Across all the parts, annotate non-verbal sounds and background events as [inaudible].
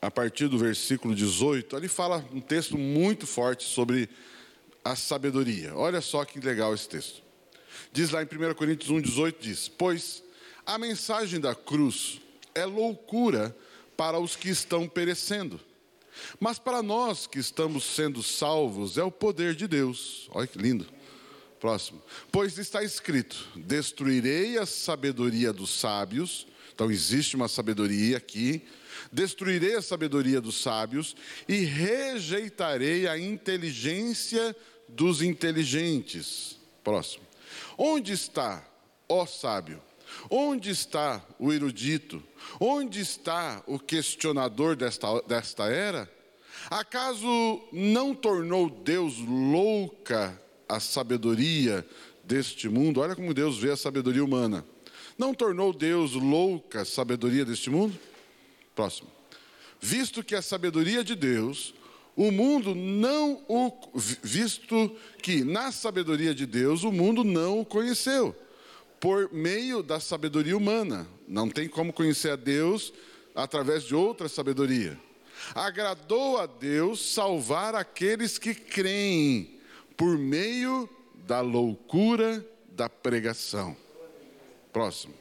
a partir do versículo 18, ali fala um texto muito forte sobre a sabedoria. Olha só que legal esse texto. Diz lá em 1 Coríntios 1,18: diz: Pois a mensagem da cruz é loucura para os que estão perecendo, mas para nós que estamos sendo salvos é o poder de Deus. Olha que lindo. Próximo. Pois está escrito: Destruirei a sabedoria dos sábios. Então existe uma sabedoria aqui Destruirei a sabedoria dos sábios e rejeitarei a inteligência dos inteligentes. Próximo. Onde está, ó sábio? Onde está o erudito? Onde está o questionador desta, desta era? Acaso não tornou Deus louca a sabedoria deste mundo? Olha como Deus vê a sabedoria humana. Não tornou Deus louca a sabedoria deste mundo? Próximo. Visto que a sabedoria de Deus, o mundo não o visto que na sabedoria de Deus o mundo não o conheceu por meio da sabedoria humana. Não tem como conhecer a Deus através de outra sabedoria. Agradou a Deus salvar aqueles que creem por meio da loucura da pregação. Próximo.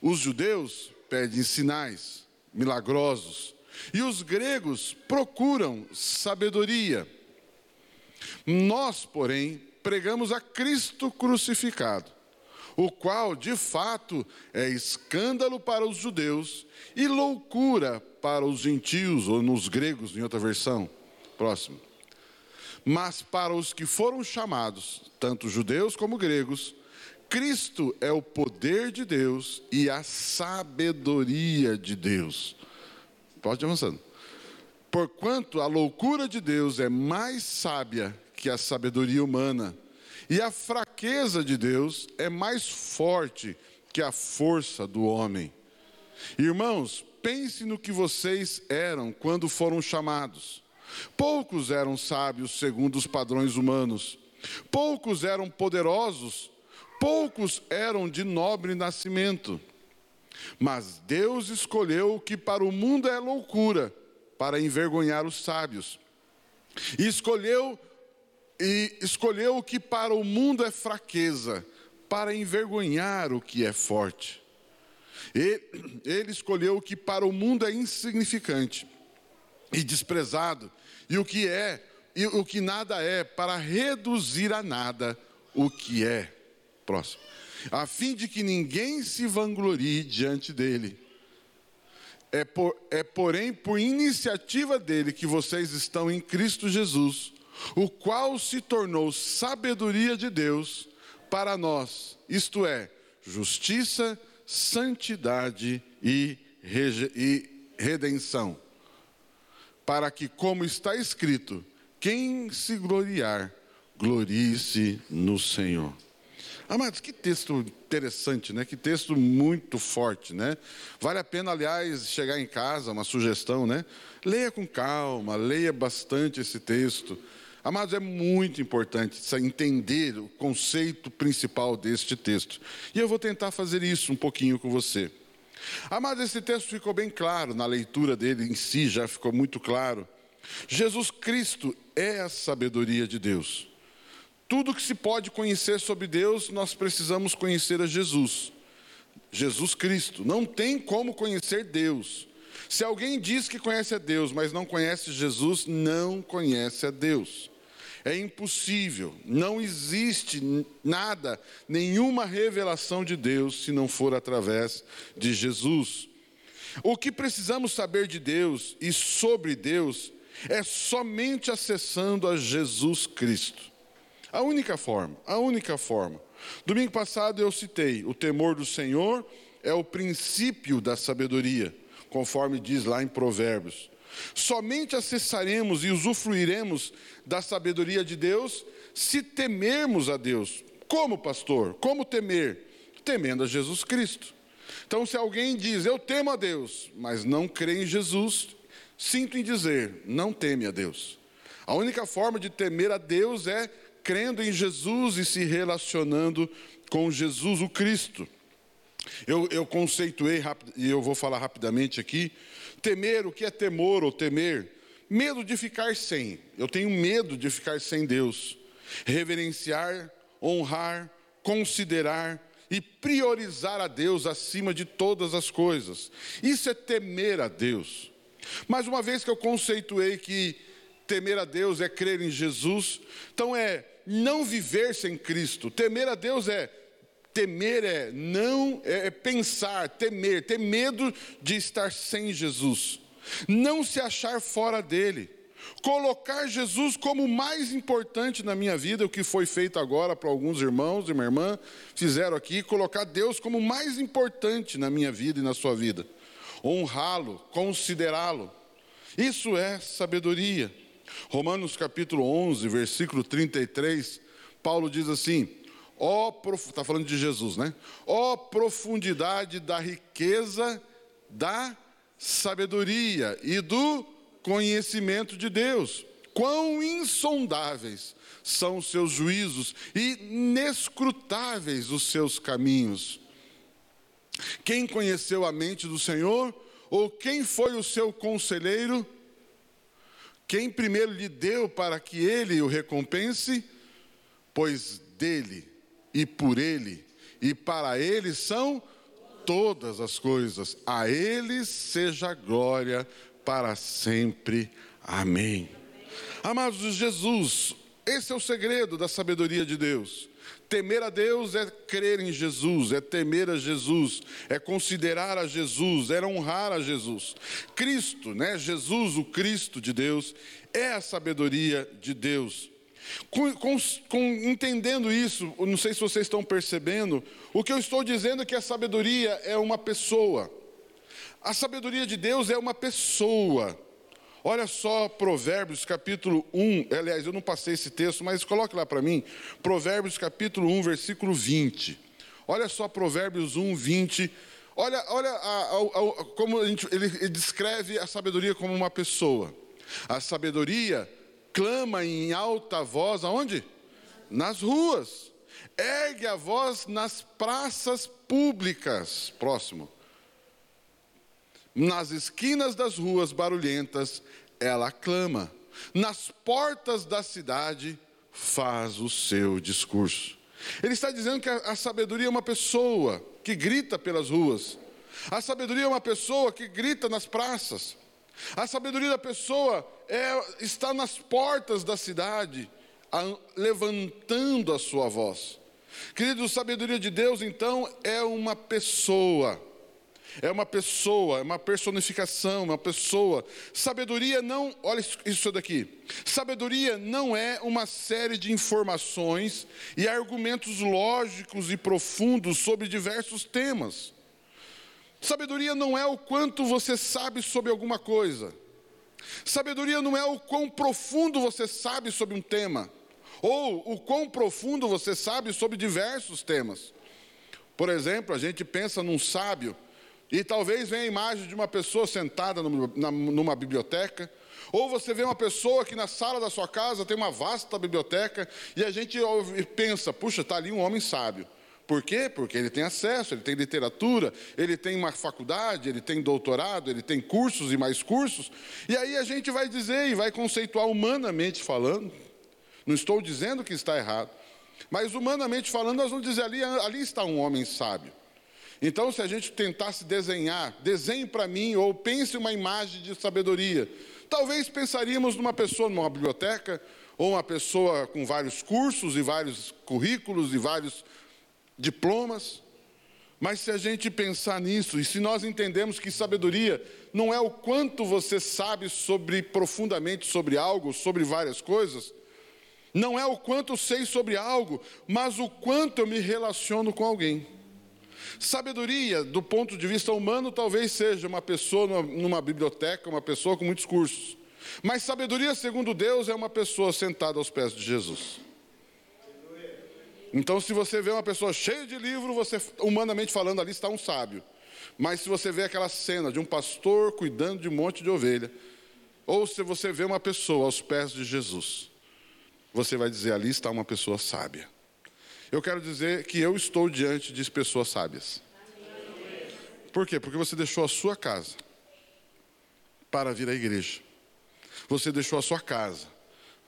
Os judeus pedem sinais milagrosos. E os gregos procuram sabedoria. Nós, porém, pregamos a Cristo crucificado, o qual, de fato, é escândalo para os judeus e loucura para os gentios, ou nos gregos, em outra versão. Próximo. Mas para os que foram chamados, tanto judeus como gregos, Cristo é o poder de Deus e a sabedoria de Deus. Pode ir avançando. Porquanto a loucura de Deus é mais sábia que a sabedoria humana, e a fraqueza de Deus é mais forte que a força do homem. Irmãos, pense no que vocês eram quando foram chamados. Poucos eram sábios segundo os padrões humanos, poucos eram poderosos poucos eram de nobre nascimento. Mas Deus escolheu o que para o mundo é loucura, para envergonhar os sábios. E escolheu e escolheu o que para o mundo é fraqueza, para envergonhar o que é forte. Ele, ele escolheu o que para o mundo é insignificante e desprezado, e o que é, e o que nada é, para reduzir a nada o que é Próximo. A fim de que ninguém se vanglorie diante dele. É, por, é, porém, por iniciativa dele que vocês estão em Cristo Jesus, o qual se tornou sabedoria de Deus para nós, isto é, justiça, santidade e, e redenção. Para que, como está escrito, quem se gloriar, glorie-se no Senhor. Amados, que texto interessante, né? Que texto muito forte, né? Vale a pena, aliás, chegar em casa, uma sugestão, né? Leia com calma, leia bastante esse texto. Amados, é muito importante entender o conceito principal deste texto. E eu vou tentar fazer isso um pouquinho com você. Amados, esse texto ficou bem claro na leitura dele em si, já ficou muito claro. Jesus Cristo é a sabedoria de Deus. Tudo que se pode conhecer sobre Deus, nós precisamos conhecer a Jesus. Jesus Cristo. Não tem como conhecer Deus. Se alguém diz que conhece a Deus, mas não conhece Jesus, não conhece a Deus. É impossível, não existe nada, nenhuma revelação de Deus se não for através de Jesus. O que precisamos saber de Deus e sobre Deus é somente acessando a Jesus Cristo. A única forma, a única forma. Domingo passado eu citei: o temor do Senhor é o princípio da sabedoria, conforme diz lá em Provérbios. Somente acessaremos e usufruiremos da sabedoria de Deus se temermos a Deus. Como, pastor? Como temer? Temendo a Jesus Cristo. Então, se alguém diz, eu temo a Deus, mas não crê em Jesus, sinto em dizer, não teme a Deus. A única forma de temer a Deus é crendo em Jesus e se relacionando com Jesus, o Cristo. Eu, eu conceituei, e eu vou falar rapidamente aqui, temer, o que é temor ou temer? Medo de ficar sem. Eu tenho medo de ficar sem Deus. Reverenciar, honrar, considerar e priorizar a Deus acima de todas as coisas. Isso é temer a Deus. Mas uma vez que eu conceituei que temer a Deus é crer em Jesus, então é não viver sem Cristo. Temer a Deus é temer é não é, é pensar, temer, ter medo de estar sem Jesus. Não se achar fora dele. Colocar Jesus como o mais importante na minha vida, o que foi feito agora para alguns irmãos e minha irmã fizeram aqui, colocar Deus como o mais importante na minha vida e na sua vida. Honrá-lo, considerá-lo. Isso é sabedoria. Romanos capítulo 11, versículo 33, Paulo diz assim: ó, está falando de Jesus, né? Ó profundidade da riqueza da sabedoria e do conhecimento de Deus. Quão insondáveis são os seus juízos e inescrutáveis os seus caminhos. Quem conheceu a mente do Senhor? Ou quem foi o seu conselheiro? Quem primeiro lhe deu para que ele o recompense? Pois dele e por ele e para ele são todas as coisas. A ele seja glória para sempre. Amém. Amados de Jesus, esse é o segredo da sabedoria de Deus. Temer a Deus é crer em Jesus, é temer a Jesus, é considerar a Jesus, é honrar a Jesus. Cristo, né? Jesus, o Cristo de Deus, é a sabedoria de Deus. Com, com, com, entendendo isso, não sei se vocês estão percebendo, o que eu estou dizendo é que a sabedoria é uma pessoa. A sabedoria de Deus é uma pessoa. Olha só Provérbios capítulo 1, aliás, eu não passei esse texto, mas coloque lá para mim. Provérbios capítulo 1, versículo 20. Olha só Provérbios 1, 20. Olha, olha a, a, a, como gente, ele, ele descreve a sabedoria como uma pessoa. A sabedoria clama em alta voz, aonde? Nas ruas. Ergue a voz nas praças públicas. Próximo. Nas esquinas das ruas barulhentas, ela clama. Nas portas da cidade, faz o seu discurso. Ele está dizendo que a, sabedoria é uma pessoa que grita pelas ruas. A sabedoria é uma pessoa que grita nas praças. A sabedoria da pessoa é, está nas portas da cidade, a, levantando a sua voz. Queridos, sabedoria de Deus, então, é uma pessoa é uma pessoa, é uma personificação, uma pessoa. Sabedoria não, olha isso daqui. Sabedoria não é uma série de informações e argumentos lógicos e profundos sobre diversos temas. Sabedoria não é o quanto você sabe sobre alguma coisa. Sabedoria não é o quão profundo você sabe sobre um tema, ou o quão profundo você sabe sobre diversos temas. Por exemplo, a gente pensa num sábio e talvez venha a imagem de uma pessoa sentada numa biblioteca, ou você vê uma pessoa que na sala da sua casa tem uma vasta biblioteca e a gente pensa, puxa, está ali um homem sábio. Por quê? Porque ele tem acesso, ele tem literatura, ele tem uma faculdade, ele tem doutorado, ele tem cursos e mais cursos. E aí a gente vai dizer e vai conceituar humanamente falando. Não estou dizendo que está errado, mas humanamente falando, nós vamos dizer ali, ali está um homem sábio. Então, se a gente tentasse desenhar, desenhe para mim ou pense uma imagem de sabedoria. Talvez pensaríamos numa pessoa numa biblioteca, ou uma pessoa com vários cursos e vários currículos e vários diplomas. Mas se a gente pensar nisso, e se nós entendemos que sabedoria não é o quanto você sabe sobre profundamente sobre algo, sobre várias coisas, não é o quanto sei sobre algo, mas o quanto eu me relaciono com alguém. Sabedoria, do ponto de vista humano, talvez seja uma pessoa numa, numa biblioteca, uma pessoa com muitos cursos. Mas sabedoria, segundo Deus, é uma pessoa sentada aos pés de Jesus. Então, se você vê uma pessoa cheia de livro, você, humanamente falando, ali está um sábio. Mas se você vê aquela cena de um pastor cuidando de um monte de ovelha, ou se você vê uma pessoa aos pés de Jesus, você vai dizer: ali está uma pessoa sábia. Eu quero dizer que eu estou diante de pessoas sábias. Por quê? Porque você deixou a sua casa para vir à igreja. Você deixou a sua casa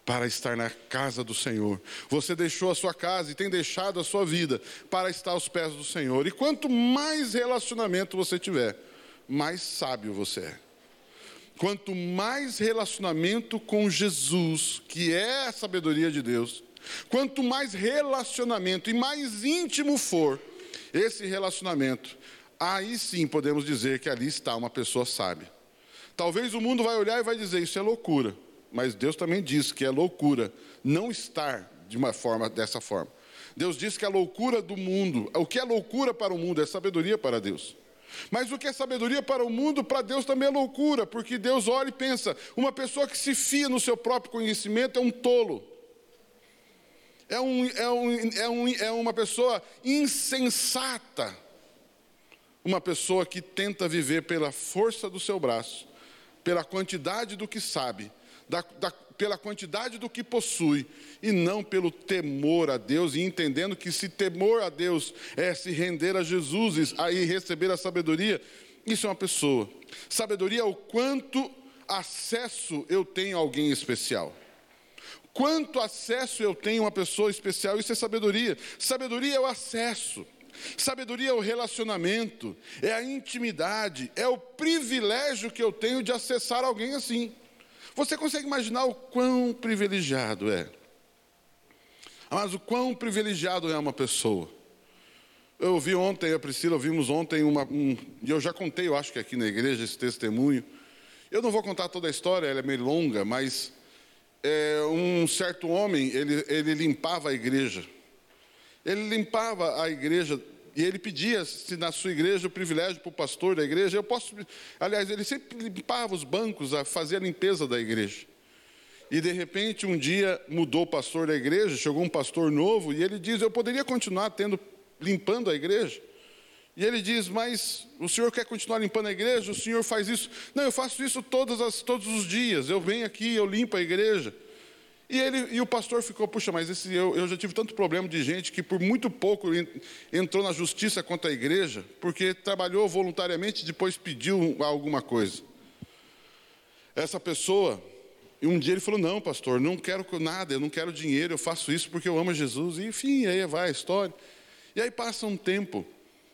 para estar na casa do Senhor. Você deixou a sua casa e tem deixado a sua vida para estar aos pés do Senhor. E quanto mais relacionamento você tiver, mais sábio você é. Quanto mais relacionamento com Jesus, que é a sabedoria de Deus, quanto mais relacionamento e mais íntimo for esse relacionamento, aí sim podemos dizer que ali está uma pessoa sábia. Talvez o mundo vai olhar e vai dizer isso é loucura, mas Deus também diz que é loucura não estar de uma forma dessa forma. Deus diz que a loucura do mundo, o que é loucura para o mundo é sabedoria para Deus. Mas o que é sabedoria para o mundo, para Deus também é loucura, porque Deus olha e pensa: uma pessoa que se fia no seu próprio conhecimento é um tolo. É, um, é, um, é, um, é uma pessoa insensata. Uma pessoa que tenta viver pela força do seu braço, pela quantidade do que sabe, da, da, pela quantidade do que possui e não pelo temor a Deus, e entendendo que se temor a Deus é se render a Jesus e receber a sabedoria, isso é uma pessoa. Sabedoria é o quanto acesso eu tenho a alguém especial. Quanto acesso eu tenho a uma pessoa especial, isso é sabedoria. Sabedoria é o acesso. Sabedoria é o relacionamento, é a intimidade, é o privilégio que eu tenho de acessar alguém assim. Você consegue imaginar o quão privilegiado é? Mas o quão privilegiado é uma pessoa? Eu ouvi ontem, a Priscila, ouvimos ontem uma. Um, e eu já contei, eu acho que aqui na igreja, esse testemunho. Eu não vou contar toda a história, ela é meio longa, mas é, um certo homem, ele, ele limpava a igreja. Ele limpava a igreja e ele pedia, se na sua igreja, o privilégio para o pastor da igreja, eu posso. Aliás, ele sempre limpava os bancos, fazia a limpeza da igreja. E de repente, um dia mudou o pastor da igreja, chegou um pastor novo, e ele diz: Eu poderia continuar tendo, limpando a igreja? E ele diz: Mas o senhor quer continuar limpando a igreja? O senhor faz isso? Não, eu faço isso todas as, todos os dias. Eu venho aqui, eu limpo a igreja. E, ele, e o pastor ficou, puxa, mas esse, eu, eu já tive tanto problema de gente que por muito pouco entrou na justiça contra a igreja, porque trabalhou voluntariamente e depois pediu alguma coisa. Essa pessoa, e um dia ele falou: Não, pastor, não quero nada, eu não quero dinheiro, eu faço isso porque eu amo Jesus. E enfim, aí vai a história. E aí passa um tempo,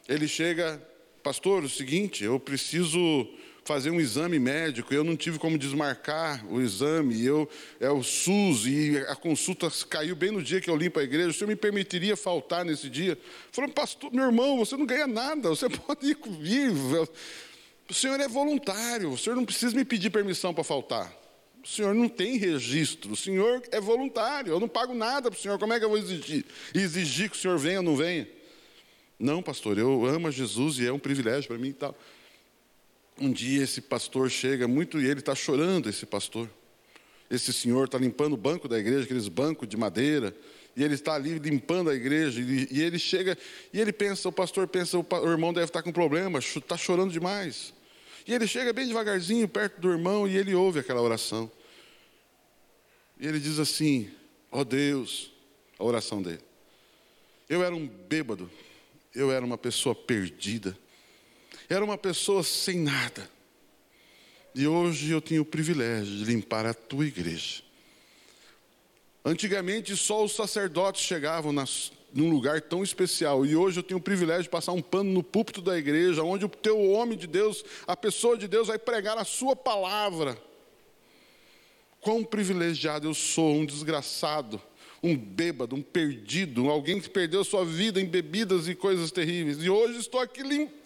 ele chega, pastor, o seguinte, eu preciso fazer um exame médico, eu não tive como desmarcar o exame, eu é o SUS e a consulta caiu bem no dia que eu limpo a igreja, o senhor me permitiria faltar nesse dia? Falou, pastor, meu irmão, você não ganha nada, você [laughs] pode ir vir. O senhor é voluntário, o senhor não precisa me pedir permissão para faltar. O senhor não tem registro, o senhor é voluntário, eu não pago nada para o senhor, como é que eu vou exigir? Exigir que o senhor venha ou não venha? Não, pastor, eu amo Jesus e é um privilégio para mim e tal. Um dia esse pastor chega muito e ele está chorando, esse pastor. Esse senhor está limpando o banco da igreja, aqueles bancos de madeira, e ele está ali limpando a igreja, e, ele chega, e ele pensa, o pastor pensa, o, irmão deve estar com problema, está chorando demais. E ele chega bem devagarzinho perto do irmão e ele ouve aquela oração. E ele diz assim: Ó oh Deus, a oração dele. Eu era um bêbado, eu era uma pessoa perdida, era uma pessoa sem nada. E hoje eu tenho o privilégio de limpar a tua igreja. Antigamente só os sacerdotes chegavam nas, num lugar tão especial. E hoje eu tenho o privilégio de passar um pano no púlpito da igreja, onde o teu homem de Deus, a pessoa de Deus, vai pregar a sua palavra. Quão privilegiado eu sou, um desgraçado, um bêbado, um perdido, alguém que perdeu sua vida em bebidas e coisas terríveis. E hoje estou aqui limpo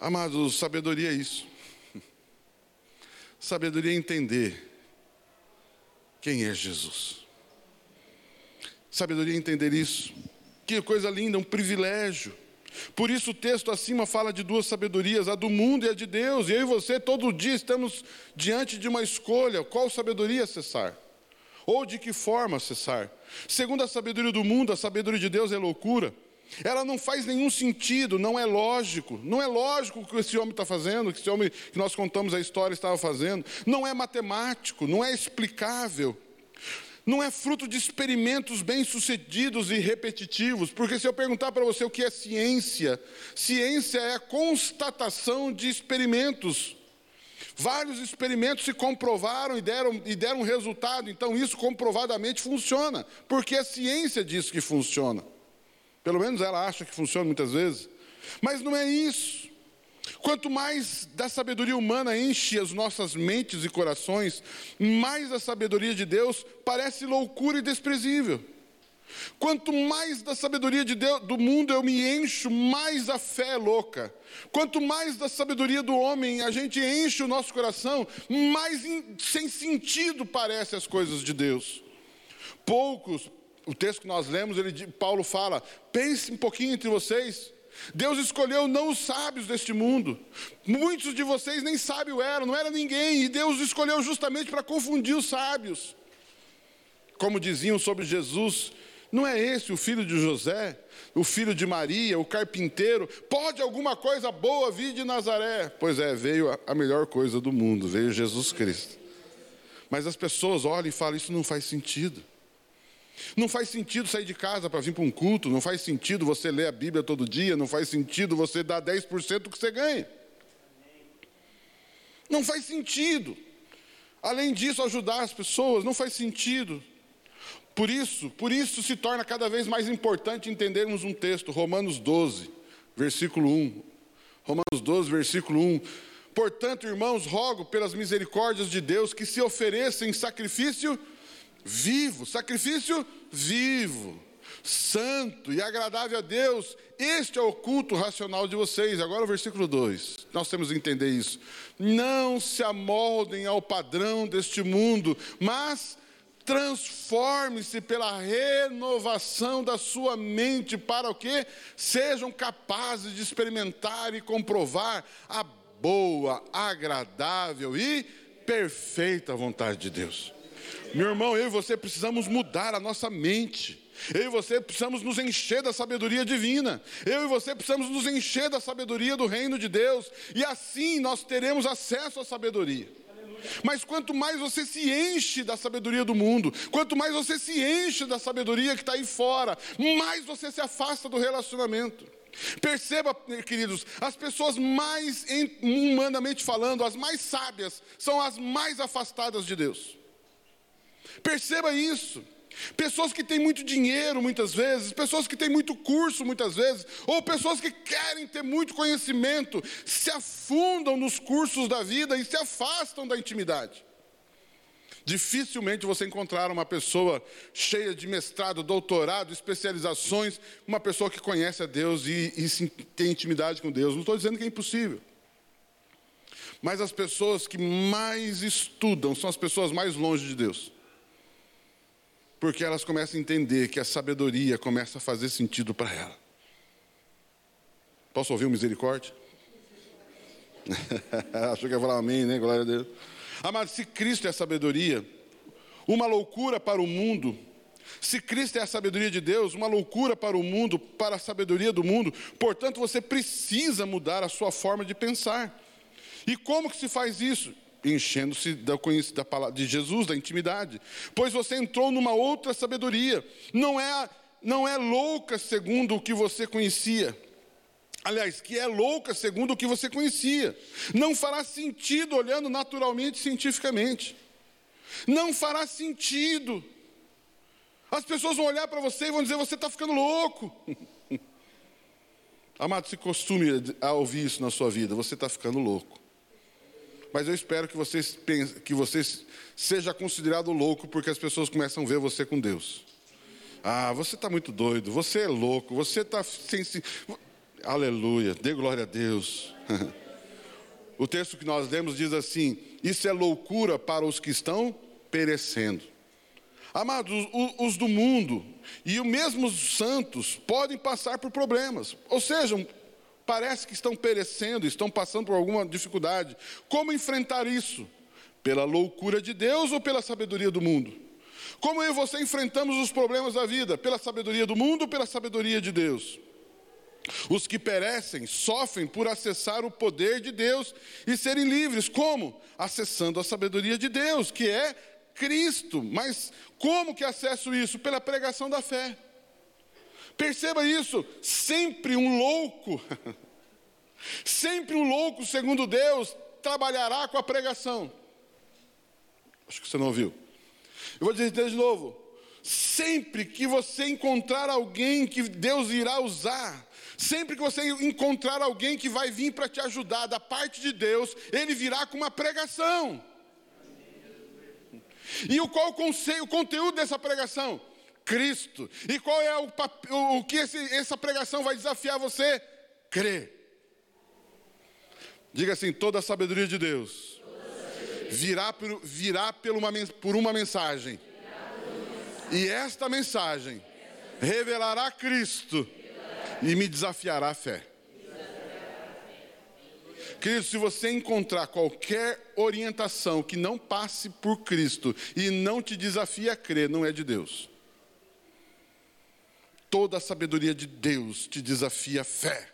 Amados, sabedoria é isso. Sabedoria é entender quem é Jesus. Sabedoria é entender isso. Que coisa linda, um privilégio. Por isso o texto acima fala de duas sabedorias, a do mundo e a de Deus. E eu e você todo dia estamos diante de uma escolha, qual sabedoria acessar? Ou de que forma acessar? Segundo a sabedoria do mundo, a sabedoria de Deus é loucura. Ela não faz nenhum sentido, não é lógico. Não é lógico o que esse homem está fazendo, o que esse homem que nós contamos a história estava fazendo. Não é matemático, não é explicável. Não é fruto de experimentos bem-sucedidos e repetitivos, porque se eu perguntar para você o que é ciência, ciência é a constatação de experimentos. Vários experimentos se comprovaram e deram, e deram resultado, então isso comprovadamente funciona, porque a ciência diz que funciona. Pelo menos ela acha que funciona muitas vezes. Mas não é isso. Quanto mais da sabedoria humana enche as nossas mentes e corações, mais a sabedoria de Deus parece loucura e desprezível. Quanto mais da sabedoria de Deus, do mundo eu me encho, mais a fé é louca. Quanto mais da sabedoria do homem a gente enche o nosso coração, mais in, sem sentido parecem as coisas de Deus. Poucos, o texto que nós lemos, ele, Paulo fala: pense um pouquinho entre vocês. Deus escolheu não os sábios deste mundo. Muitos de vocês nem sábios eram, não era ninguém, e Deus escolheu justamente para confundir os sábios. Como diziam sobre Jesus, não é esse o filho de José, o filho de Maria, o carpinteiro? Pode alguma coisa boa vir de Nazaré? Pois é, veio a melhor coisa do mundo, veio Jesus Cristo. Mas as pessoas olham e falam: Isso não faz sentido. Não faz sentido sair de casa para vir para um culto, não faz sentido você ler a Bíblia todo dia, não faz sentido você dar 10% do que você ganha. Não faz sentido. Além disso, ajudar as pessoas, não faz sentido. Por isso, por isso se torna cada vez mais importante entendermos um texto, Romanos 12, versículo 1. Romanos 12, versículo 1. Portanto, irmãos, rogo pelas misericórdias de Deus que se ofereçam em sacrifício vivo, sacrifício vivo, santo e agradável a Deus. Este é o culto racional de vocês. Agora o versículo 2. Nós temos que entender isso. Não se amoldem ao padrão deste mundo, mas transforme-se pela renovação da sua mente para o que sejam capazes de experimentar e comprovar a boa, agradável e perfeita vontade de Deus. Meu irmão, eu e você precisamos mudar a nossa mente. Eu e você precisamos nos encher da sabedoria divina. Eu e você precisamos nos encher da sabedoria do reino de Deus. E assim nós teremos acesso à sabedoria. Mas quanto mais você se enche da sabedoria do mundo, quanto mais você se enche da sabedoria que está aí fora, mais você se afasta do relacionamento. Perceba, queridos, as pessoas mais humanamente falando, as mais sábias, são as mais afastadas de Deus. Perceba isso. Pessoas que têm muito dinheiro muitas vezes, pessoas que têm muito curso muitas vezes, ou pessoas que querem ter muito conhecimento, se afundam nos cursos da vida e se afastam da intimidade. Dificilmente você encontrar uma pessoa cheia de mestrado, doutorado, especializações, uma pessoa que conhece a Deus e, e tem intimidade com Deus. Não estou dizendo que é impossível. Mas as pessoas que mais estudam são as pessoas mais longe de Deus. Porque elas começam a entender que a sabedoria começa a fazer sentido para ela. Posso ouvir o misericórdia? [laughs] Achou que ia falar amém, né? Glória a Deus. Amado, se Cristo é a sabedoria, uma loucura para o mundo, se Cristo é a sabedoria de Deus, uma loucura para o mundo, para a sabedoria do mundo, portanto você precisa mudar a sua forma de pensar. E como que se faz isso? Enchendo-se da conhecida palavra de Jesus, da intimidade. Pois você entrou numa outra sabedoria. Não é não é louca segundo o que você conhecia. Aliás, que é louca segundo o que você conhecia. Não fará sentido olhando naturalmente, cientificamente. Não fará sentido. As pessoas vão olhar para você e vão dizer: você está ficando louco. [laughs] Amado, se costume a ouvir isso na sua vida, você está ficando louco. Mas eu espero que você, que você seja considerado louco, porque as pessoas começam a ver você com Deus. Ah, você está muito doido, você é louco, você está sem. Aleluia, dê glória a Deus. [laughs] o texto que nós lemos diz assim: Isso é loucura para os que estão perecendo. Amados, os do mundo e os mesmos santos podem passar por problemas, ou seja, parece que estão perecendo, estão passando por alguma dificuldade. Como enfrentar isso? Pela loucura de Deus ou pela sabedoria do mundo? Como eu e você enfrentamos os problemas da vida? Pela sabedoria do mundo ou pela sabedoria de Deus? Os que perecem sofrem por acessar o poder de Deus e serem livres. Como? Acessando a sabedoria de Deus, que é Cristo. Mas como que acesso isso? Pela pregação da fé. Perceba isso, sempre um louco, [laughs] sempre um louco, segundo Deus, trabalhará com a pregação. Acho que você não ouviu. Eu vou dizer de novo. Sempre que você encontrar alguém que Deus irá usar, sempre que você encontrar alguém que vai vir para te ajudar da parte de Deus, ele virá com uma pregação. E o qual o, conceito, o conteúdo dessa pregação? Cristo. E qual é o, o que esse, essa pregação vai desafiar você? Crer. Diga assim: toda a sabedoria de Deus virá por, virá por, uma, por uma mensagem. E esta mensagem revelará Cristo e me desafiará a fé. Querido, se você encontrar qualquer orientação que não passe por Cristo e não te desafie a crer, não é de Deus. Toda a sabedoria de Deus te desafia a fé.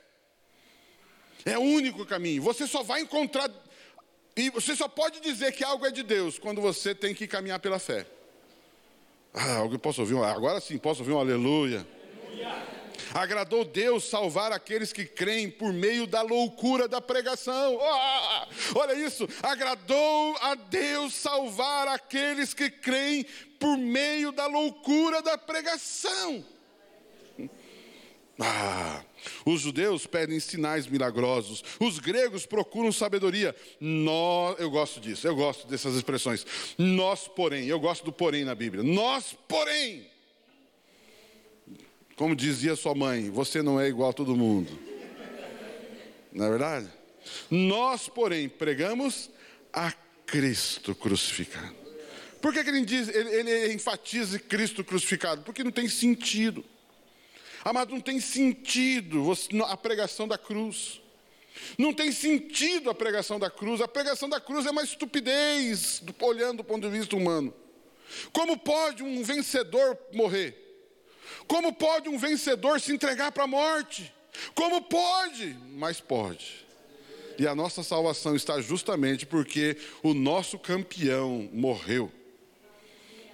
É o único caminho. Você só vai encontrar. E você só pode dizer que algo é de Deus quando você tem que caminhar pela fé. Ah, alguém posso ouvir agora sim, posso ouvir um aleluia. aleluia. Agradou Deus salvar aqueles que creem por meio da loucura da pregação. Oh, olha isso. Agradou a Deus salvar aqueles que creem por meio da loucura da pregação. Ah, os judeus pedem sinais milagrosos, os gregos procuram sabedoria. Nós, eu gosto disso, eu gosto dessas expressões. Nós, porém, eu gosto do porém na Bíblia. Nós, porém, como dizia sua mãe, você não é igual a todo mundo. Não é verdade? Nós, porém, pregamos a Cristo crucificado. Por que, que ele, diz, ele, ele enfatiza Cristo crucificado? Porque não tem sentido. Amado, não tem sentido a pregação da cruz. Não tem sentido a pregação da cruz. A pregação da cruz é uma estupidez, olhando do ponto de vista humano. Como pode um vencedor morrer? Como pode um vencedor se entregar para a morte? Como pode? Mas pode. E a nossa salvação está justamente porque o nosso campeão morreu.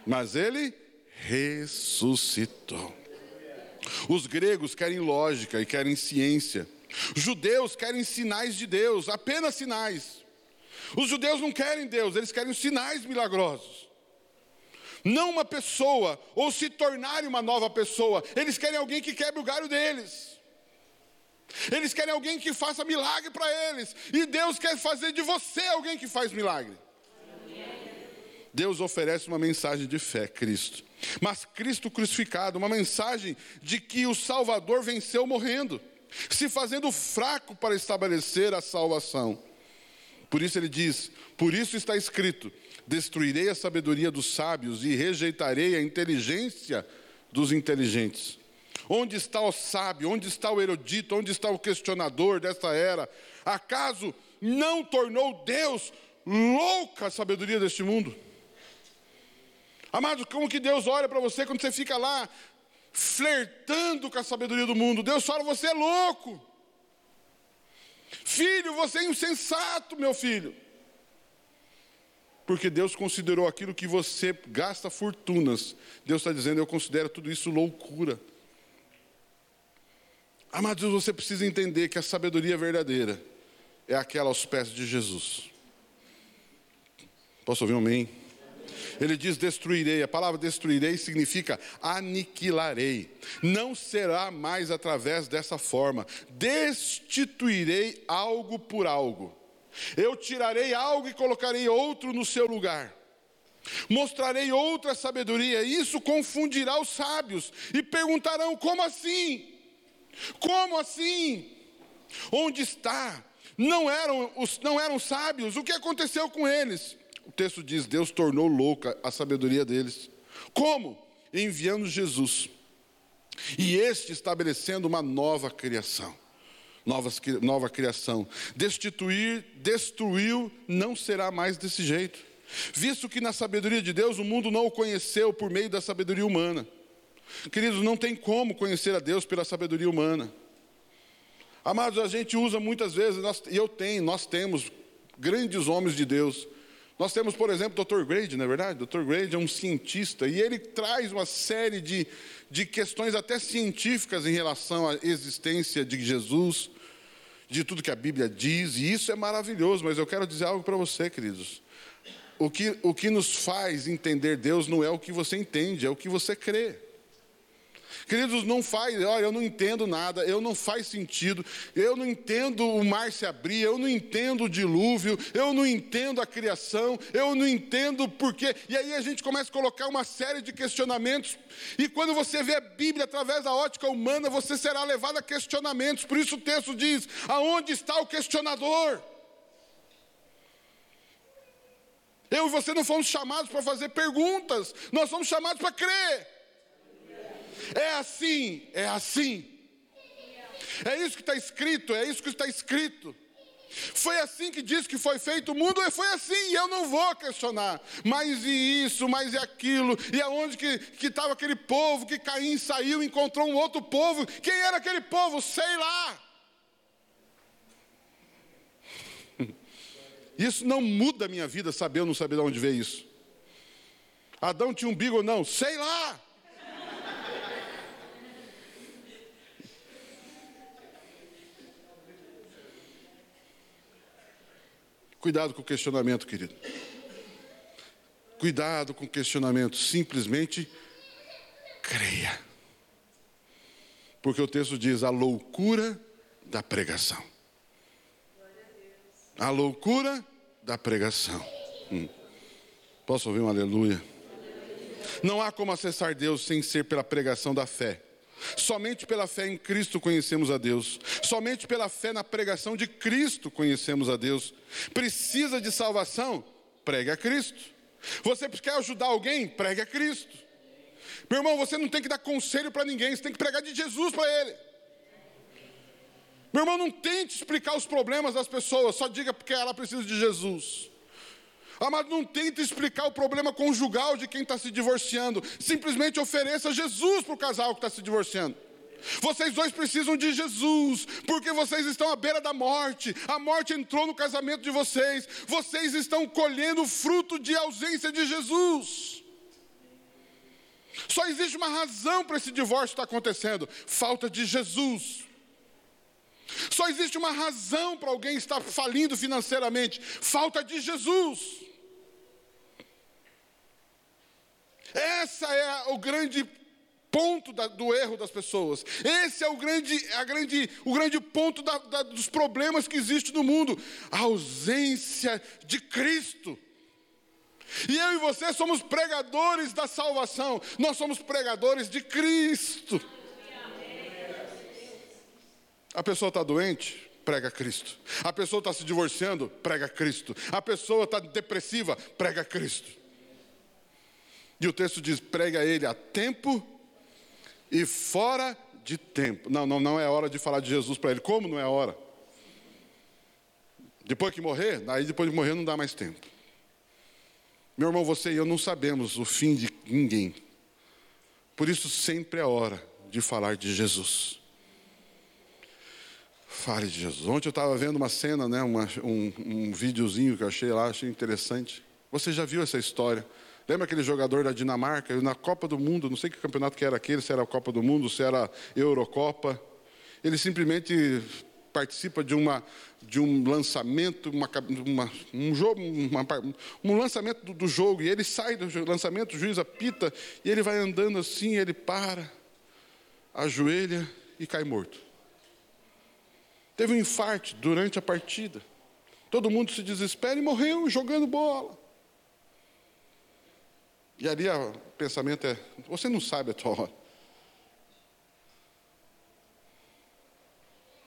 Mas ele ressuscitou. Os gregos querem lógica e querem ciência. Judeus querem sinais de Deus, apenas sinais. Os judeus não querem Deus, eles querem sinais milagrosos não uma pessoa, ou se tornarem uma nova pessoa. Eles querem alguém que quebre o galho deles. Eles querem alguém que faça milagre para eles. E Deus quer fazer de você alguém que faz milagre. Deus oferece uma mensagem de fé, Cristo. Mas Cristo crucificado, uma mensagem de que o Salvador venceu morrendo, se fazendo fraco para estabelecer a salvação. Por isso ele diz: Por isso está escrito: Destruirei a sabedoria dos sábios e rejeitarei a inteligência dos inteligentes. Onde está o sábio? Onde está o erudito? Onde está o questionador desta era? Acaso não tornou Deus louca a sabedoria deste mundo? Amados, como que Deus olha para você quando você fica lá flertando com a sabedoria do mundo? Deus fala: você é louco. Filho, você é insensato, meu filho. Porque Deus considerou aquilo que você gasta fortunas. Deus está dizendo, eu considero tudo isso loucura. Amados, você precisa entender que a sabedoria verdadeira é aquela aos pés de Jesus. Posso ouvir um amém? Ele diz: destruirei. A palavra destruirei significa aniquilarei. Não será mais através dessa forma. Destituirei algo por algo. Eu tirarei algo e colocarei outro no seu lugar. Mostrarei outra sabedoria, isso confundirá os sábios, e perguntarão: como assim? Como assim? Onde está? Não eram, os, não eram sábios, o que aconteceu com eles? O texto diz: Deus tornou louca a sabedoria deles. Como? Enviando Jesus. E este estabelecendo uma nova criação. Novas, nova criação. Destituir, destruiu, não será mais desse jeito. Visto que na sabedoria de Deus o mundo não o conheceu por meio da sabedoria humana. Queridos, não tem como conhecer a Deus pela sabedoria humana. Amados, a gente usa muitas vezes, e eu tenho, nós temos grandes homens de Deus. Nós temos, por exemplo, o Dr. Grade, não é verdade? Dr. Grade é um cientista e ele traz uma série de, de questões até científicas em relação à existência de Jesus, de tudo que a Bíblia diz, e isso é maravilhoso, mas eu quero dizer algo para você, queridos. O que, o que nos faz entender Deus não é o que você entende, é o que você crê. Queridos, não faz, olha, eu não entendo nada, eu não faz sentido, eu não entendo o mar se abrir, eu não entendo o dilúvio, eu não entendo a criação, eu não entendo porquê. E aí a gente começa a colocar uma série de questionamentos, e quando você vê a Bíblia através da ótica humana, você será levado a questionamentos. Por isso o texto diz: aonde está o questionador? Eu e você não fomos chamados para fazer perguntas, nós fomos chamados para crer. É assim, é assim. É isso que está escrito, é isso que está escrito. Foi assim que diz que foi feito o mundo, foi assim, e eu não vou questionar. Mas e isso, mas e aquilo, e aonde que estava aquele povo que Caim saiu encontrou um outro povo? Quem era aquele povo? Sei lá. [laughs] Isso não muda a minha vida, saber ou não saber de onde veio isso. Adão tinha um umbigo, não, sei lá. Cuidado com o questionamento, querido. Cuidado com o questionamento. Simplesmente creia. Porque o texto diz a loucura da pregação. A loucura da pregação. Hum. Posso ouvir um aleluia? Não há como acessar Deus sem ser pela pregação da fé. Somente pela fé em Cristo conhecemos a Deus. Somente pela fé na pregação de Cristo conhecemos a Deus. Precisa de salvação? Pregue a Cristo. Você quer ajudar alguém? Pregue a Cristo. Meu irmão, você não tem que dar conselho para ninguém, você tem que pregar de Jesus para ele. Meu irmão, não tente explicar os problemas das pessoas, só diga porque ela precisa de Jesus. Amado, não tente explicar o problema conjugal de quem está se divorciando. Simplesmente ofereça Jesus para o casal que está se divorciando. Vocês dois precisam de Jesus, porque vocês estão à beira da morte. A morte entrou no casamento de vocês. Vocês estão colhendo fruto de ausência de Jesus. Só existe uma razão para esse divórcio estar acontecendo: falta de Jesus. Só existe uma razão para alguém estar falindo financeiramente: falta de Jesus. Essa é o grande ponto da, do erro das pessoas. Esse é o grande, a grande, o grande ponto da, da, dos problemas que existe no mundo: a ausência de Cristo. E eu e você somos pregadores da salvação, nós somos pregadores de Cristo. A pessoa está doente, prega Cristo. A pessoa está se divorciando, prega Cristo. A pessoa está depressiva, prega Cristo. E o texto diz: prega ele a tempo e fora de tempo. Não, não, não é hora de falar de Jesus para ele. Como não é hora? Depois que morrer, aí depois de morrer não dá mais tempo. Meu irmão, você e eu não sabemos o fim de ninguém. Por isso sempre é hora de falar de Jesus. Fale de Jesus. Ontem eu estava vendo uma cena, né, uma, um, um videozinho que eu achei lá, achei interessante. Você já viu essa história? Lembra aquele jogador da Dinamarca, na Copa do Mundo, não sei que campeonato que era aquele, se era a Copa do Mundo, se era a Eurocopa. Ele simplesmente participa de, uma, de um lançamento, uma, uma, um jogo, uma, um lançamento do, do, jogo, e ele sai do lançamento, o juiz apita, e ele vai andando assim, ele para, ajoelha e cai morto. Teve um infarte durante a partida. Todo mundo se desespera e morreu jogando bola. E ali o pensamento é: você não sabe a tua hora.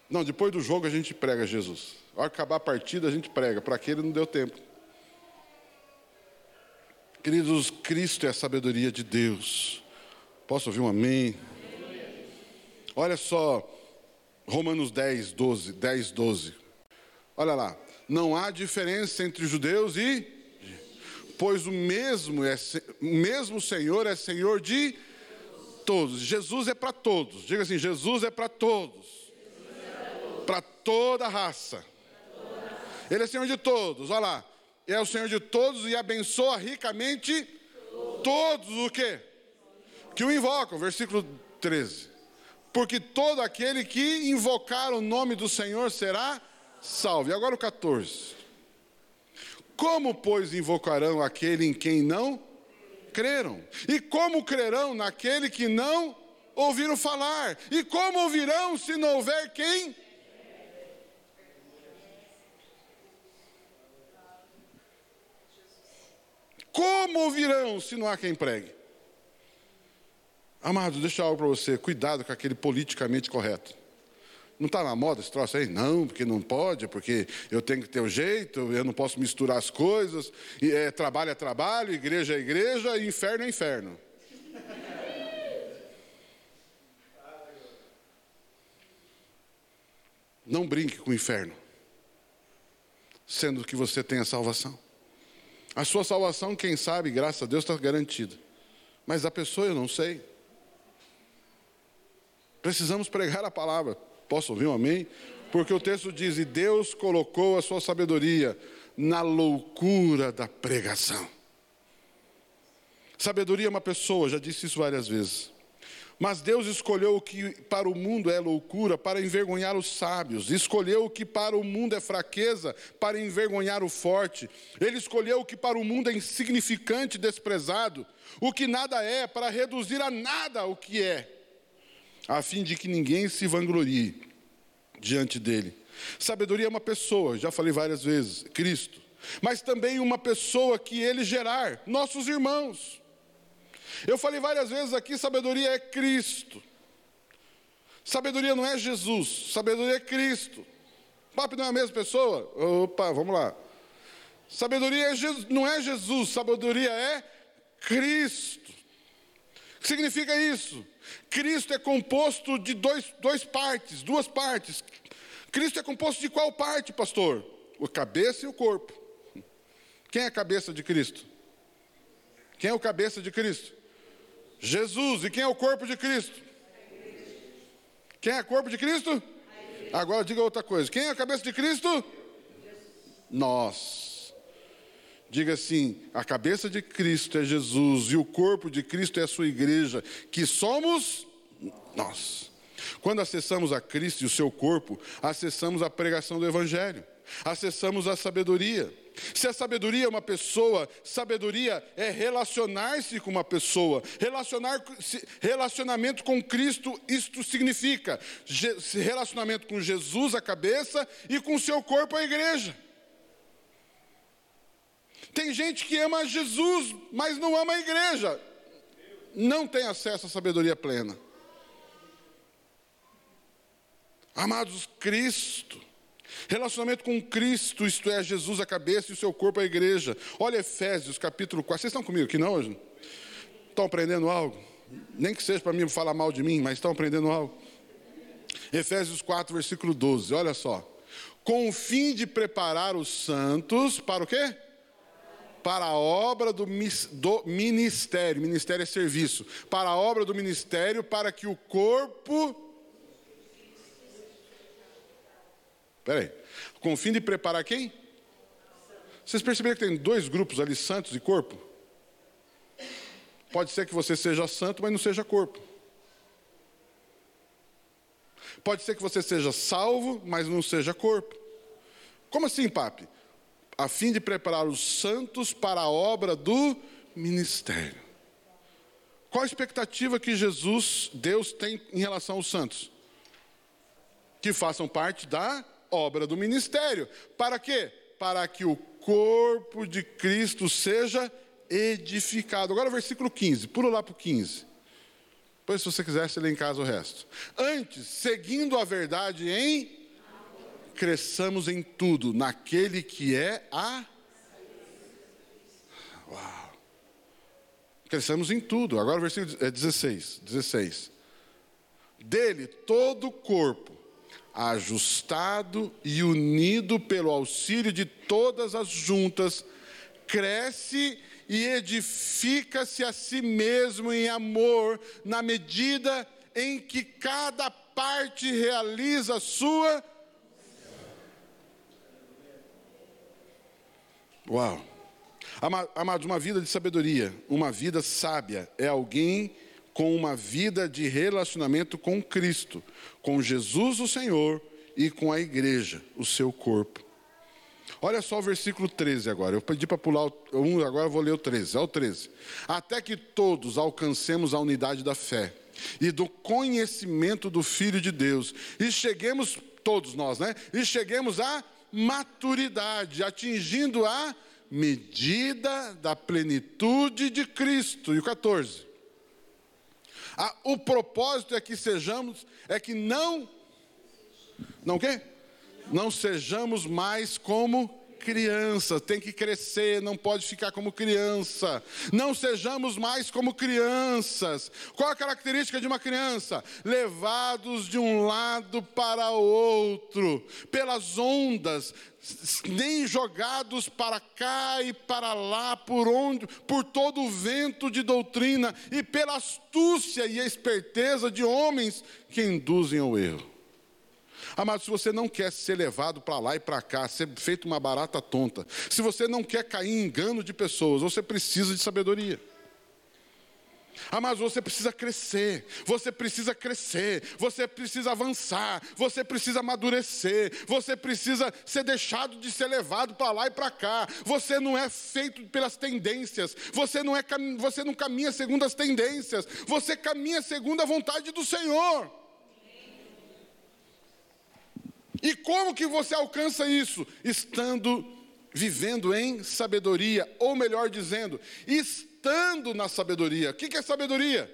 Não, depois do jogo a gente prega Jesus. Ao acabar a partida a gente prega. Para aquele não deu tempo. Queridos, Cristo é a sabedoria de Deus. Posso ouvir um amém? Olha só, Romanos 10, 12, 10, 12. Olha lá. Não há diferença entre judeus e. Pois o mesmo, é, o mesmo Senhor é Senhor de todos. Jesus é para todos. Diga assim: Jesus é para todos. Para toda a raça. Ele é Senhor de todos. Olha lá. É o Senhor de todos e abençoa ricamente todos o quê? Que o invocam. Versículo 13. Porque todo aquele que invocar o nome do Senhor será salvo. E agora o 14. Como, pois, invocarão aquele em quem não creram? E como crerão naquele que não ouviram falar? E como ouvirão se não houver quem? Como ouvirão se não há quem pregue? Amado, deixa algo para você, cuidado com aquele politicamente correto. Não está na moda esse troço aí? Não, porque não pode, porque eu tenho que ter o um jeito, eu não posso misturar as coisas. E, é, trabalho é trabalho, igreja é igreja, e inferno é inferno. Não brinque com o inferno, sendo que você tem a salvação. A sua salvação, quem sabe, graças a Deus, está garantida. Mas a pessoa eu não sei. Precisamos pregar a palavra. Posso ouvir um amém? Porque o texto diz: E Deus colocou a sua sabedoria na loucura da pregação. Sabedoria é uma pessoa, já disse isso várias vezes. Mas Deus escolheu o que para o mundo é loucura para envergonhar os sábios, escolheu o que para o mundo é fraqueza para envergonhar o forte, Ele escolheu o que para o mundo é insignificante e desprezado, o que nada é, para reduzir a nada o que é, a fim de que ninguém se vanglorie diante dele. Sabedoria é uma pessoa, já falei várias vezes, Cristo, mas também uma pessoa que ele gerar, nossos irmãos. Eu falei várias vezes aqui: sabedoria é Cristo. Sabedoria não é Jesus, sabedoria é Cristo. Papo não é a mesma pessoa? Opa, vamos lá. Sabedoria é Jesus, não é Jesus, sabedoria é Cristo. O que significa isso? Cristo é composto de dois, dois partes, duas partes. Cristo é composto de qual parte, pastor? O cabeça e o corpo. Quem é a cabeça de Cristo? Quem é o cabeça de Cristo? Jesus. E quem é o corpo de Cristo? Quem é o corpo de Cristo? Agora diga outra coisa. Quem é a cabeça de Cristo? Nós. Diga assim: a cabeça de Cristo é Jesus e o corpo de Cristo é a sua igreja, que somos nós. Quando acessamos a Cristo e o seu corpo, acessamos a pregação do Evangelho, acessamos a sabedoria. Se a sabedoria é uma pessoa, sabedoria é relacionar-se com uma pessoa. Relacionar, relacionamento com Cristo, isto significa relacionamento com Jesus, a cabeça, e com o seu corpo, a igreja. Tem gente que ama Jesus, mas não ama a igreja. Não tem acesso à sabedoria plena. Amados, Cristo Relacionamento com Cristo, isto é, Jesus a cabeça e o seu corpo a igreja. Olha Efésios capítulo 4. Vocês estão comigo aqui não hoje? Estão aprendendo algo? Nem que seja para mim falar mal de mim, mas estão aprendendo algo. Efésios 4, versículo 12. Olha só. Com o fim de preparar os santos para o quê? Para a obra do, do ministério. Ministério é serviço. Para a obra do ministério, para que o corpo Peraí. Com o fim de preparar quem? Vocês perceberam que tem dois grupos ali, santos e corpo? Pode ser que você seja santo, mas não seja corpo. Pode ser que você seja salvo, mas não seja corpo. Como assim, papi? A fim de preparar os santos para a obra do ministério. Qual a expectativa que Jesus, Deus, tem em relação aos santos? Que façam parte da obra do ministério. Para quê? Para que o corpo de Cristo seja edificado. Agora, versículo 15, pula lá para o 15. Depois, se você quiser, você lê em casa o resto. Antes, seguindo a verdade em. Cresçamos em tudo, naquele que é a. Uau! Cresçamos em tudo. Agora o versículo 16. 16. Dele todo o corpo, ajustado e unido pelo auxílio de todas as juntas, cresce e edifica-se a si mesmo em amor, na medida em que cada parte realiza a sua. Uau! Amados, uma vida de sabedoria, uma vida sábia, é alguém com uma vida de relacionamento com Cristo, com Jesus o Senhor e com a igreja, o seu corpo. Olha só o versículo 13 agora. Eu pedi para pular um, agora eu vou ler o 13. É o 13. Até que todos alcancemos a unidade da fé e do conhecimento do Filho de Deus e cheguemos, todos nós, né? E cheguemos à maturidade, atingindo a medida da plenitude de Cristo. E o 14. Ah, o propósito é que sejamos, é que não, não quê? Não sejamos mais como criança, tem que crescer, não pode ficar como criança. Não sejamos mais como crianças. Qual a característica de uma criança? Levados de um lado para o outro, pelas ondas, nem jogados para cá e para lá, por onde, por todo o vento de doutrina e pela astúcia e esperteza de homens que induzem ao erro. Amado, se você não quer ser levado para lá e para cá, ser feito uma barata tonta, se você não quer cair em engano de pessoas, você precisa de sabedoria. Amados, você precisa crescer, você precisa crescer, você precisa avançar, você precisa amadurecer, você precisa ser deixado de ser levado para lá e para cá. Você não é feito pelas tendências, você não, é, você não caminha segundo as tendências, você caminha segundo a vontade do Senhor. E como que você alcança isso? Estando vivendo em sabedoria, ou melhor dizendo, estando na sabedoria. O que é sabedoria?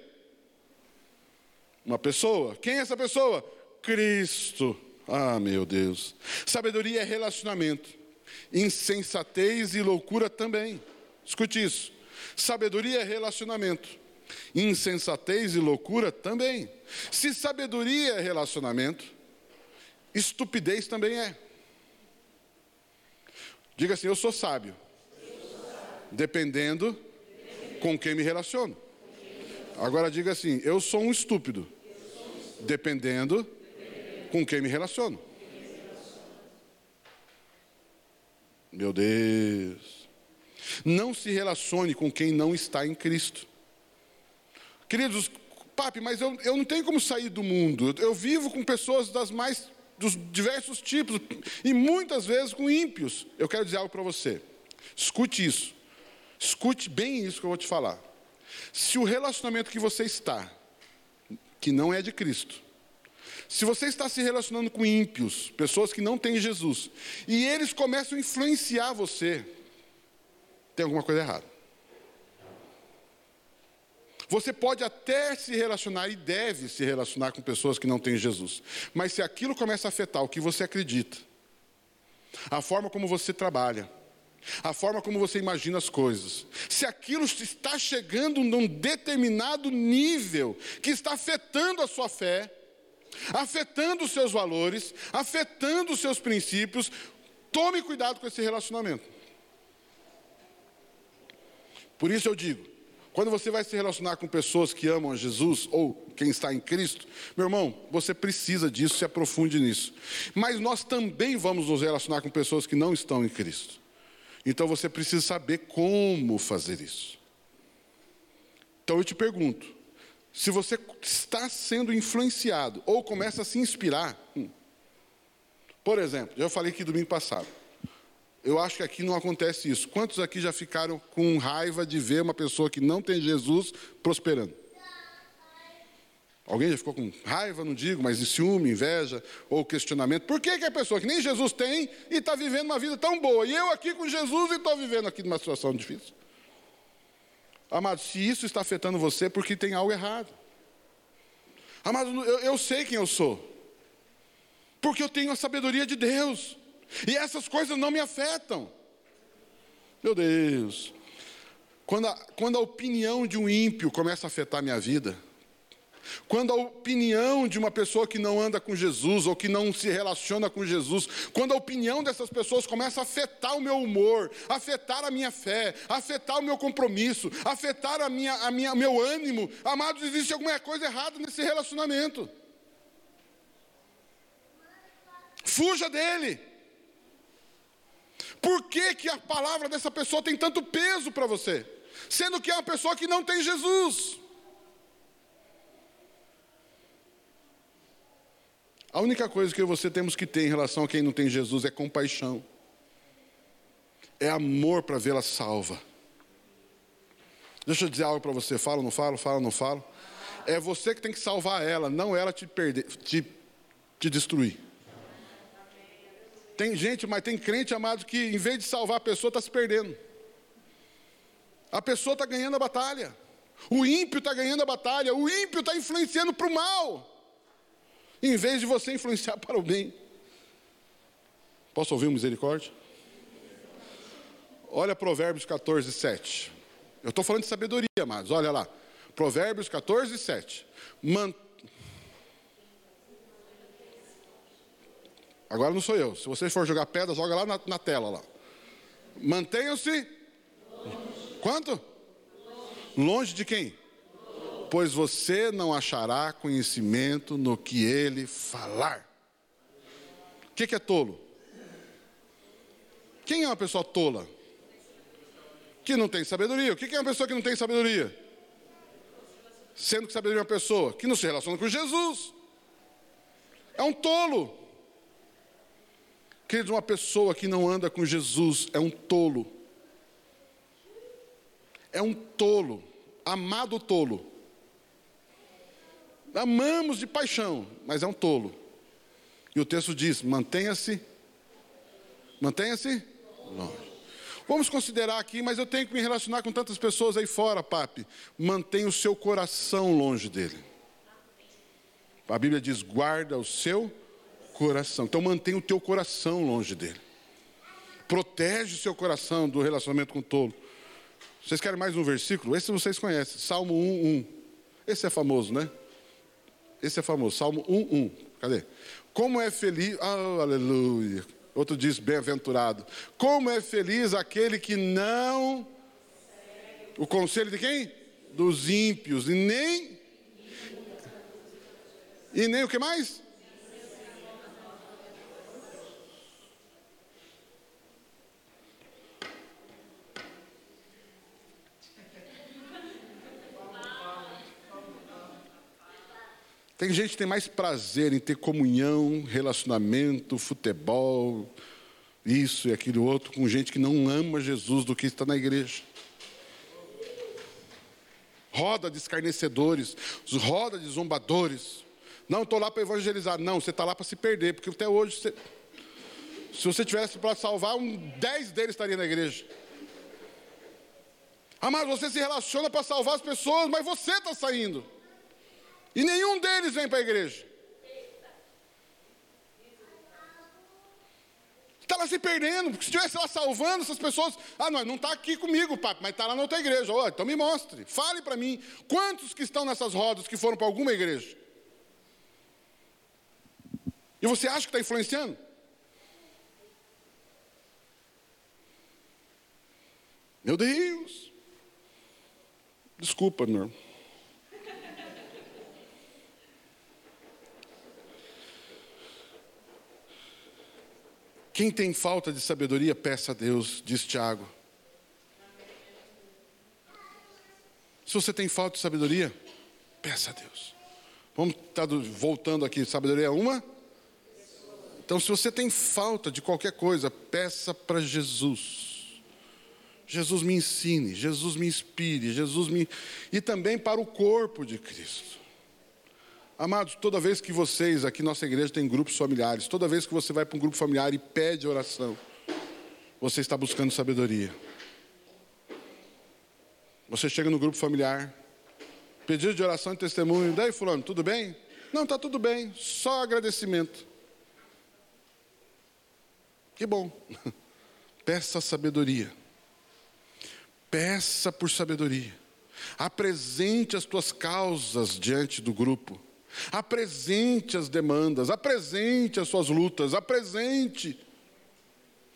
Uma pessoa. Quem é essa pessoa? Cristo. Ah, meu Deus. Sabedoria é relacionamento. Insensatez e loucura também. Escute isso. Sabedoria é relacionamento. Insensatez e loucura também. Se sabedoria é relacionamento, Estupidez também é. Diga assim: eu sou sábio. Dependendo com quem me relaciono. Agora diga assim: eu sou um estúpido. Dependendo com quem me relaciono. Meu Deus. Não se relacione com quem não está em Cristo. Queridos, papi, mas eu, eu não tenho como sair do mundo. Eu vivo com pessoas das mais dos diversos tipos, e muitas vezes com ímpios. Eu quero dizer algo para você. Escute isso. Escute bem isso que eu vou te falar. Se o relacionamento que você está, que não é de Cristo, se você está se relacionando com ímpios, pessoas que não têm Jesus, e eles começam a influenciar você, tem alguma coisa errada. Você pode até se relacionar e deve se relacionar com pessoas que não têm Jesus. Mas se aquilo começa a afetar o que você acredita, a forma como você trabalha, a forma como você imagina as coisas, se aquilo está chegando num determinado nível que está afetando a sua fé, afetando os seus valores, afetando os seus princípios, tome cuidado com esse relacionamento. Por isso eu digo, quando você vai se relacionar com pessoas que amam a Jesus ou quem está em Cristo, meu irmão, você precisa disso, se aprofunde nisso. Mas nós também vamos nos relacionar com pessoas que não estão em Cristo. Então você precisa saber como fazer isso. Então eu te pergunto: se você está sendo influenciado ou começa a se inspirar, hum, por exemplo, já falei aqui domingo passado. Eu acho que aqui não acontece isso. Quantos aqui já ficaram com raiva de ver uma pessoa que não tem Jesus prosperando? Alguém já ficou com raiva, não digo, mas de ciúme, inveja ou questionamento? Por que, que a pessoa que nem Jesus tem e está vivendo uma vida tão boa? E eu aqui com Jesus e estou vivendo aqui numa situação difícil? Amado, se isso está afetando você, é porque tem algo errado. Amado, eu, eu sei quem eu sou. Porque eu tenho a sabedoria de Deus. E essas coisas não me afetam. Meu Deus. Quando a, quando a opinião de um ímpio começa a afetar minha vida, quando a opinião de uma pessoa que não anda com Jesus ou que não se relaciona com Jesus, quando a opinião dessas pessoas começa a afetar o meu humor, afetar a minha fé, afetar o meu compromisso, afetar a minha, a minha, meu ânimo, amados, existe alguma coisa errada nesse relacionamento. Fuja dele. Por que, que a palavra dessa pessoa tem tanto peso para você? Sendo que é uma pessoa que não tem Jesus. A única coisa que você temos que ter em relação a quem não tem Jesus é compaixão. É amor para vê-la salva. Deixa eu dizer algo para você, falo, não falo, falo, não falo. É você que tem que salvar ela, não ela te perder, te, te destruir. Tem gente, mas tem crente amado que em vez de salvar a pessoa está se perdendo. A pessoa está ganhando a batalha. O ímpio está ganhando a batalha. O ímpio está influenciando para o mal em vez de você influenciar para o bem. Posso ouvir um misericórdia? Olha Provérbios 14, 7. Eu estou falando de sabedoria, amados. Olha lá. Provérbios 14, 7. Man... Agora não sou eu. Se você for jogar pedra, joga lá na, na tela lá. Mantenham-se. Quanto? Longe. De quem? pois você não achará conhecimento no que ele falar. O que, que é tolo? Quem é uma pessoa tola? Que não tem sabedoria. O que é uma pessoa que não tem sabedoria? Sendo que sabedoria é uma pessoa que não se relaciona com Jesus. É um tolo. Queridos, uma pessoa que não anda com Jesus é um tolo. É um tolo, amado tolo. Amamos de paixão, mas é um tolo. E o texto diz: mantenha-se, mantenha-se longe. Vamos considerar aqui, mas eu tenho que me relacionar com tantas pessoas aí fora, papi. Mantenha o seu coração longe dele. A Bíblia diz: guarda o seu coração. Então mantenha o teu coração longe dele. Protege o seu coração do relacionamento com o tolo. Vocês querem mais um versículo? Esse vocês conhecem, Salmo 1, 1. Esse é famoso, né? Esse é famoso, Salmo 1:1. Cadê? Como é feliz, oh, aleluia. Outro diz bem-aventurado. Como é feliz aquele que não o conselho de quem? Dos ímpios e nem e nem o que mais? Tem gente que tem mais prazer em ter comunhão, relacionamento, futebol, isso e aquilo outro, com gente que não ama Jesus do que está na igreja. Roda de escarnecedores, roda de zombadores. Não estou lá para evangelizar, não, você está lá para se perder, porque até hoje, você, se você tivesse para salvar, um dez deles estaria na igreja. Ah, mas você se relaciona para salvar as pessoas, mas você está saindo. E nenhum deles vem para a igreja. Está lá se perdendo, porque se estivesse lá salvando essas pessoas, ah, não, não está aqui comigo, papo, mas está lá na outra igreja. Oh, então me mostre, fale para mim, quantos que estão nessas rodas que foram para alguma igreja? E você acha que está influenciando? Meu Deus! Desculpa, meu irmão. Quem tem falta de sabedoria, peça a Deus, diz Tiago. Se você tem falta de sabedoria, peça a Deus. Vamos estar tá voltando aqui, sabedoria é uma? Então, se você tem falta de qualquer coisa, peça para Jesus. Jesus me ensine, Jesus me inspire, Jesus me. E também para o corpo de Cristo. Amados, toda vez que vocês, aqui nossa igreja tem grupos familiares, toda vez que você vai para um grupo familiar e pede oração, você está buscando sabedoria. Você chega no grupo familiar, pedido de oração e testemunho, daí fulano, tudo bem? Não, está tudo bem, só agradecimento. Que bom. [laughs] Peça sabedoria. Peça por sabedoria. Apresente as tuas causas diante do grupo. Apresente as demandas, apresente as suas lutas, apresente.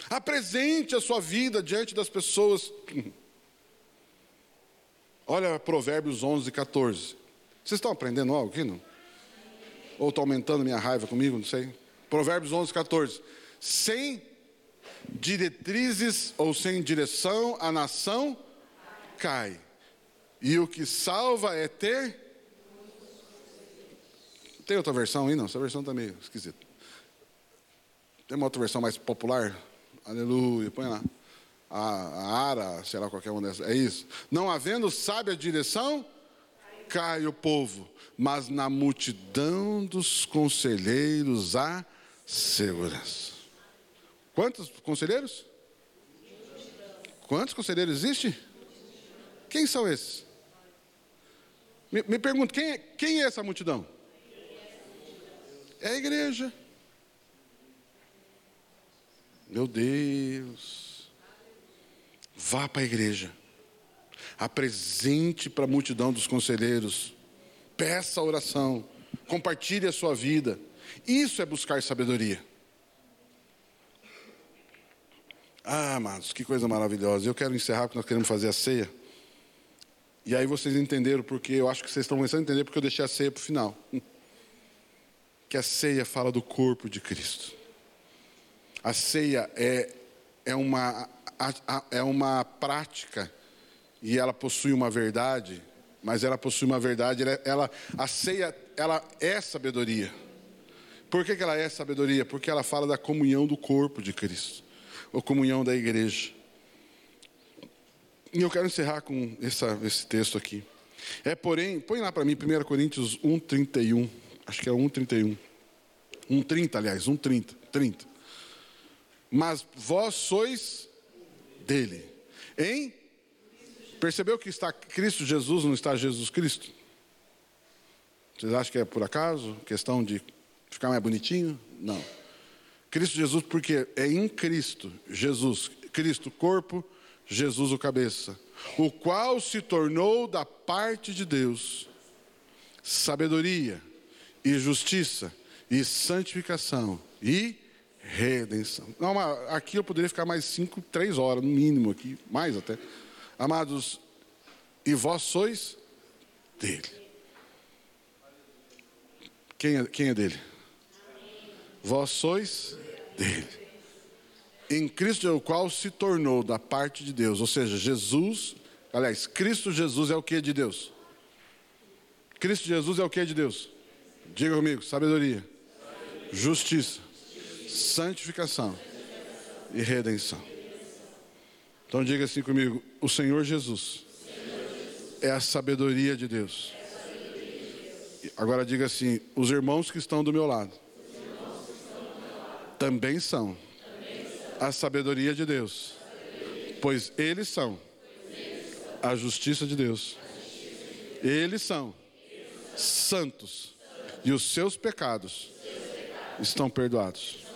Apresente a sua vida diante das pessoas. [clears throat] Olha Provérbios 11, 14. Vocês estão aprendendo algo aqui, não? Ou estão aumentando minha raiva comigo, não sei. Provérbios 11, 14. Sem diretrizes ou sem direção, a nação cai. E o que salva é ter. Tem outra versão aí? Não, essa versão está meio esquisita. Tem uma outra versão mais popular? Aleluia, põe lá. A, a Ara, sei lá, qualquer uma dessas. É isso. Não havendo sábia direção, cai o povo, mas na multidão dos conselheiros há segurança. Quantos conselheiros? Quantos conselheiros existem? Quem são esses? Me, me pergunto, quem é, quem é essa multidão? É a igreja. Meu Deus. Vá para a igreja. Apresente para a multidão dos conselheiros. Peça a oração. Compartilhe a sua vida. Isso é buscar sabedoria. Ah, amados, que coisa maravilhosa. Eu quero encerrar porque nós queremos fazer a ceia. E aí vocês entenderam porque, eu acho que vocês estão começando a entender porque eu deixei a ceia para o final. [laughs] Que a ceia fala do corpo de Cristo. A ceia é, é, uma, é uma prática e ela possui uma verdade, mas ela possui uma verdade, ela, ela a ceia, ela é sabedoria. Por que, que ela é sabedoria? Porque ela fala da comunhão do corpo de Cristo, ou comunhão da igreja. E eu quero encerrar com essa, esse texto aqui. É, porém, põe lá para mim 1 Coríntios 1,31. Acho que é 1,31. 1,30, aliás, 1,30. 30. Mas vós sois dele. Em? Percebeu que está Cristo Jesus, não está Jesus Cristo? Vocês acham que é por acaso? Questão de ficar mais bonitinho? Não. Cristo Jesus, porque é em Cristo, Jesus, Cristo, corpo, Jesus o cabeça, o qual se tornou da parte de Deus sabedoria e justiça e santificação e redenção. Não, aqui eu poderia ficar mais cinco, três horas no mínimo aqui, mais até. Amados, e vós sois dele. Quem é, quem é dele? Vós sois dele em Cristo, o qual se tornou da parte de Deus, ou seja, Jesus, aliás, Cristo Jesus é o que de Deus? Cristo Jesus é o que de Deus? Diga comigo: sabedoria, justiça, santificação e redenção. Então diga assim comigo: o Senhor Jesus é a sabedoria de Deus. Agora diga assim: os irmãos que estão do meu lado também são a sabedoria de Deus, pois eles são a justiça de Deus. Eles são santos e os seus pecados estão perdoados.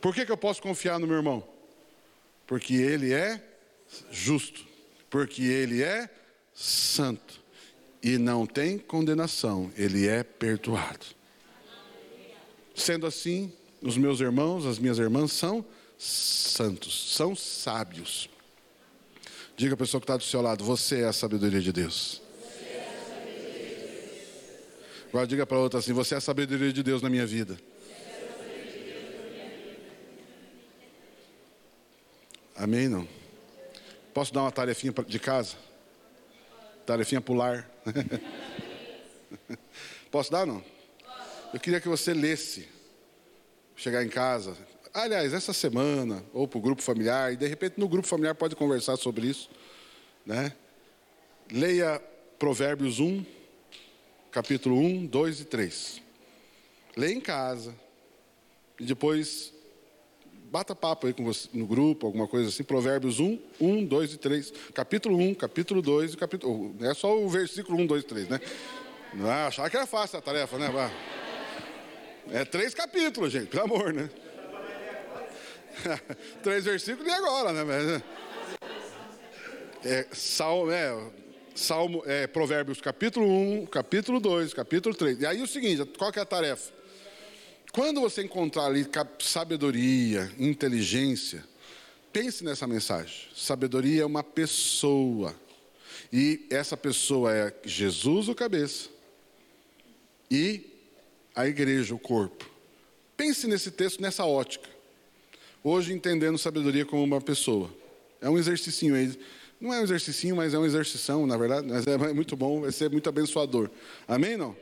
Por que, que eu posso confiar no meu irmão? Porque ele é justo, porque ele é santo e não tem condenação, ele é perdoado. Sendo assim, os meus irmãos, as minhas irmãs são santos, são sábios. Diga a pessoa que está do seu lado: Você é a sabedoria de Deus. Agora diga para outra assim: Você é a sabedoria de Deus na minha vida. Amém? Não? Posso dar uma tarefinha de casa? Tarefinha pular. [laughs] Posso dar não? Eu queria que você lesse chegar em casa. Aliás, essa semana, ou para o grupo familiar, e de repente no grupo familiar pode conversar sobre isso. Né? Leia Provérbios 1, capítulo 1, 2 e 3. Leia em casa. E depois bata papo aí com você no grupo, alguma coisa assim. Provérbios 1, 1, 2 e 3. Capítulo 1, capítulo 2 e capítulo. Não é só o versículo 1, 2 e 3, né? Não é achar que é fácil a tarefa, né? É três capítulos, gente, pelo amor, né? [laughs] três versículos e agora, né? É, Salmo, é, Salmo, é, Provérbios capítulo 1, capítulo 2, capítulo 3. E aí o seguinte, qual que é a tarefa? Quando você encontrar ali sabedoria, inteligência, pense nessa mensagem. Sabedoria é uma pessoa. E essa pessoa é Jesus, o cabeça, e a igreja, o corpo. Pense nesse texto, nessa ótica. Hoje, entendendo sabedoria como uma pessoa. É um exercício aí. Não é um exercício, mas é um exercição, na verdade. Mas é muito bom, vai ser muito abençoador. Amém, não?